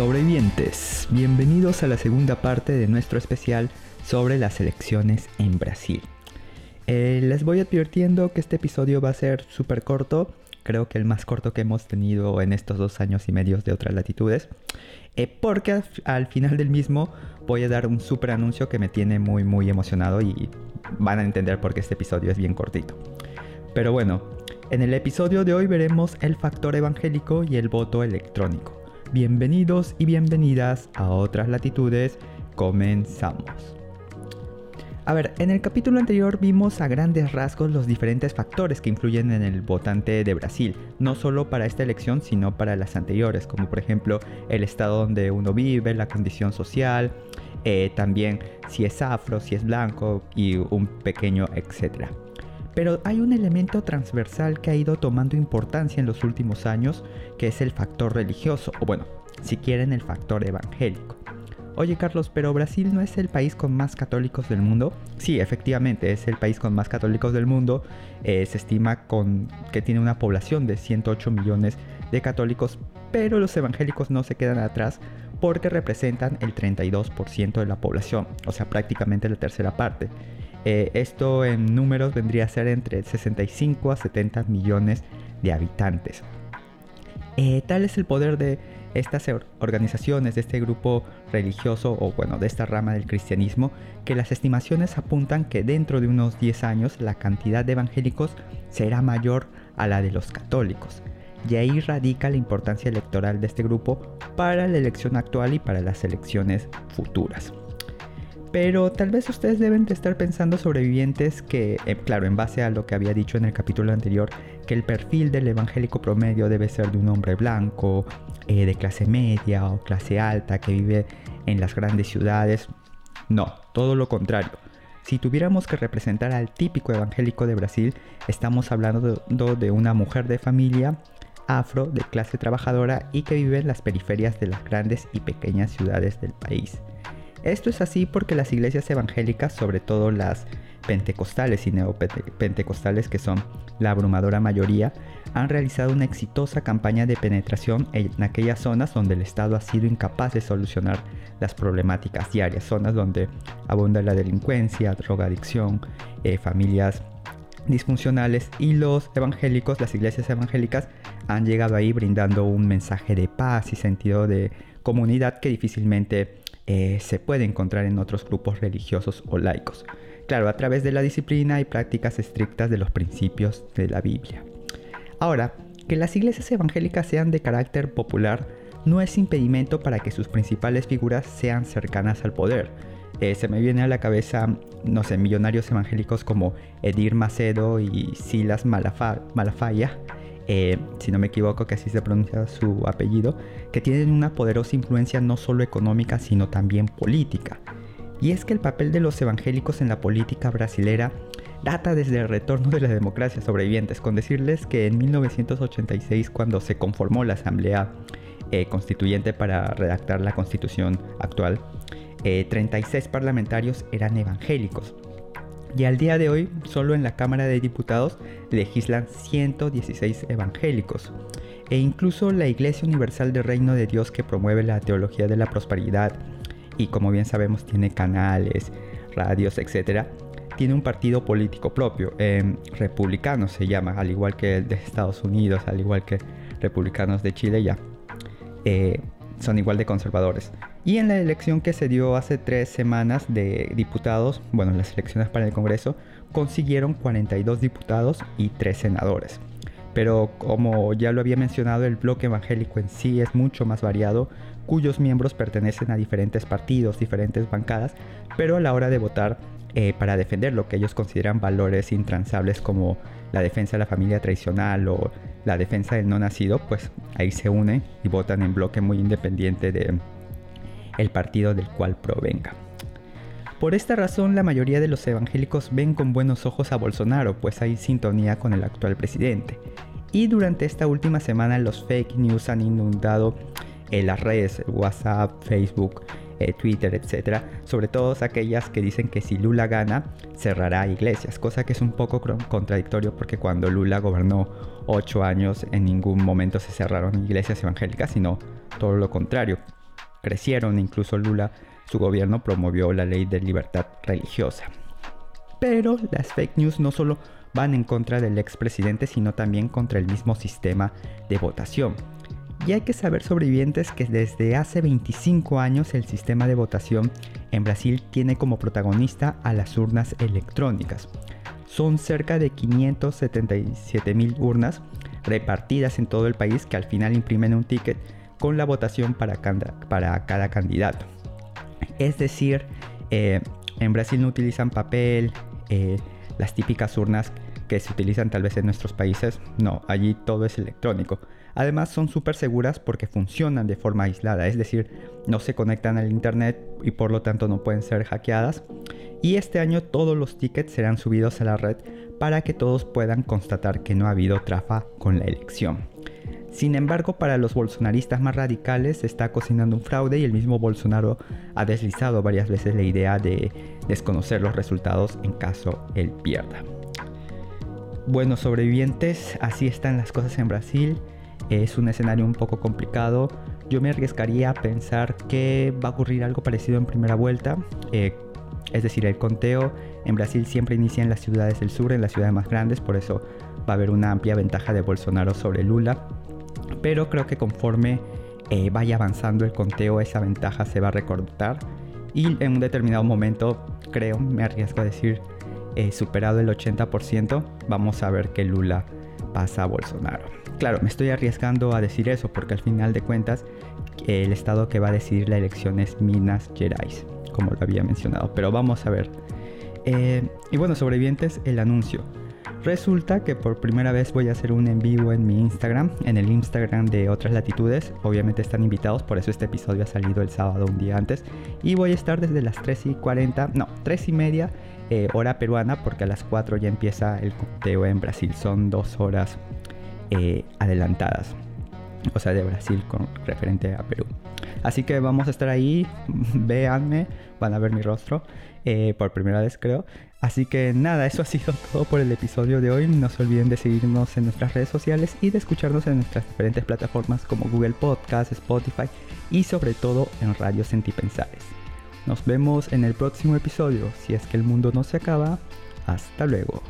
Sobrevivientes, bienvenidos a la segunda parte de nuestro especial sobre las elecciones en Brasil. Eh, les voy advirtiendo que este episodio va a ser súper corto, creo que el más corto que hemos tenido en estos dos años y medio de otras latitudes, eh, porque al, final del mismo voy a dar un súper anuncio que me tiene muy muy emocionado y van a entender por qué este episodio es bien cortito. Pero bueno, en el episodio de hoy veremos el factor evangélico y el voto electrónico. Bienvenidos y bienvenidas a otras latitudes. Comenzamos. A ver, en el capítulo anterior vimos a grandes rasgos los diferentes factores que influyen en el votante de Brasil, no solo para esta elección, sino para las anteriores, como por ejemplo el estado donde uno vive, la condición social, eh, también si es afro, si es blanco y un pequeño etcétera. Pero hay un elemento transversal que ha ido tomando importancia en los últimos años, que es el factor religioso, o bueno, si quieren el factor evangélico. Oye Carlos, pero Brasil no es el país con más católicos del mundo. Sí, efectivamente, es el país con más católicos del mundo. Eh, se estima con, que tiene una población de 108 millones de católicos, pero los evangélicos no se quedan atrás porque representan el 32% de la población, o sea, prácticamente la tercera parte. Eh, esto en números vendría a ser entre 65 a 70 millones de habitantes. Eh, tal es el poder de estas organizaciones, de este grupo religioso o bueno, de esta rama del cristianismo, que las estimaciones apuntan que dentro de unos 10 años la cantidad de evangélicos será mayor a la de los católicos. Y ahí radica la importancia electoral de este grupo para la elección actual y para las elecciones futuras. Pero tal vez ustedes deben de estar pensando sobrevivientes que, eh, claro, en base a lo que había dicho en el capítulo anterior, que el perfil del evangélico promedio debe ser de un hombre blanco, eh, de clase media o clase alta, que vive en las grandes ciudades. No, todo lo contrario. Si tuviéramos que representar al típico evangélico de Brasil, estamos hablando de una mujer de familia afro de clase trabajadora y que vive en las periferias de las grandes y pequeñas ciudades del país. Esto es así porque las iglesias evangélicas, sobre todo las pentecostales y neopentecostales, que son la abrumadora mayoría, han realizado una exitosa campaña de penetración en aquellas zonas donde el Estado ha sido incapaz de solucionar las problemáticas diarias, zonas donde abunda la delincuencia, drogadicción, eh, familias disfuncionales y los evangélicos, las iglesias evangélicas, han llegado ahí brindando un mensaje de paz y sentido de comunidad que difícilmente eh, se puede encontrar en otros grupos religiosos o laicos. Claro, a través de la disciplina y prácticas estrictas de los principios de la Biblia. Ahora, que las iglesias evangélicas sean de carácter popular no es impedimento para que sus principales figuras sean cercanas al poder. Eh, se me viene a la cabeza, no sé, millonarios evangélicos como Edir Macedo y Silas Malafaya, eh, si no me equivoco que así se pronuncia su apellido, que tienen una poderosa influencia no solo económica sino también política. Y es que el papel de los evangélicos en la política brasilera data desde el retorno de la democracia sobrevivientes, con decirles que en 1986 cuando se conformó la Asamblea eh, Constituyente para redactar la constitución actual, 36 eh, parlamentarios eran evangélicos y al día de hoy, solo en la Cámara de Diputados legislan 116 evangélicos. E incluso la Iglesia Universal del Reino de Dios que promueve la teología de la prosperidad y como bien sabemos tiene canales, radios, etc., tiene un partido político propio, eh, republicano se llama, al igual que el de Estados Unidos, al igual que republicanos de Chile ya. Eh, son igual de conservadores. Y en la elección que se dio hace tres semanas de diputados, bueno, las elecciones para el Congreso, consiguieron 42 diputados y 3 senadores. Pero como ya lo había mencionado, el bloque evangélico en sí es mucho más variado, cuyos miembros pertenecen a diferentes partidos, diferentes bancadas, pero a la hora de votar eh, para defender lo que ellos consideran valores intransables como la defensa de la familia tradicional o la defensa del no nacido, pues ahí se unen y votan en bloque muy independiente de el partido del cual provenga. Por esta razón, la mayoría de los evangélicos ven con buenos ojos a Bolsonaro, pues hay sintonía con el actual presidente. Y durante esta última semana los fake news han inundado en las redes, WhatsApp, Facebook, eh, Twitter, etc. Sobre todo aquellas que dicen que si Lula gana, cerrará iglesias, cosa que es un poco contradictorio porque cuando Lula gobernó 8 años en ningún momento se cerraron iglesias evangélicas, sino todo lo contrario. Crecieron, incluso Lula, su gobierno promovió la ley de libertad religiosa. Pero las fake news no solo van en contra del expresidente, sino también contra el mismo sistema de votación. Y hay que saber sobrevivientes que desde hace 25 años el sistema de votación en Brasil tiene como protagonista a las urnas electrónicas. Son cerca de 577 mil urnas repartidas en todo el país que al final imprimen un ticket con la votación para cada, candidato. Es decir, eh, en Brasil no utilizan papel, eh, las típicas urnas que se utilizan tal vez en nuestros países, no, allí todo es electrónico. Además son súper seguras porque funcionan de forma aislada, es decir, no se conectan al internet y por lo tanto no pueden ser hackeadas. Y este año todos los tickets serán subidos a la red para que todos puedan constatar que no ha habido trafa con la elección. Sin embargo, para los bolsonaristas más radicales se está cocinando un fraude y el mismo Bolsonaro ha deslizado varias veces la idea de desconocer los resultados en caso él pierda. Bueno, sobrevivientes, así están las cosas en Brasil. Es un escenario un poco complicado. Yo me arriesgaría a pensar que va a ocurrir algo parecido en primera vuelta. Eh, es decir, el conteo en Brasil siempre inicia en las ciudades del sur, en las ciudades más grandes, por eso va a haber una amplia ventaja de Bolsonaro sobre Lula. Pero creo que conforme eh, vaya avanzando el conteo, esa ventaja se va a recortar. Y en un determinado momento, creo, me arriesgo a decir, eh, superado el 80%, vamos a ver que Lula pasa a Bolsonaro. Claro, me estoy arriesgando a decir eso porque al final de cuentas el estado que va a decidir la elección es Minas Gerais, como lo había mencionado. Pero vamos a ver. Eh, y bueno, sobrevivientes, el anuncio. Resulta que por primera vez voy a hacer un en vivo en mi Instagram, en el Instagram de otras latitudes. Obviamente están invitados, por eso este episodio ha salido el sábado un día antes. Y voy a estar desde las 3 y 40, no, 3 y media eh, hora peruana, porque a las 4 ya empieza el conteo en Brasil. Son dos horas eh, adelantadas. O sea, de Brasil con referente a Perú. Así que vamos a estar ahí, véanme, van a ver mi rostro eh, por primera vez creo. Así que nada, eso ha sido todo por el episodio de hoy. No se olviden de seguirnos en nuestras redes sociales y de escucharnos en nuestras diferentes plataformas como Google Podcast, Spotify y sobre todo en Radio Sentipensares. Nos vemos en el próximo episodio. Si es que el mundo no se acaba, hasta luego.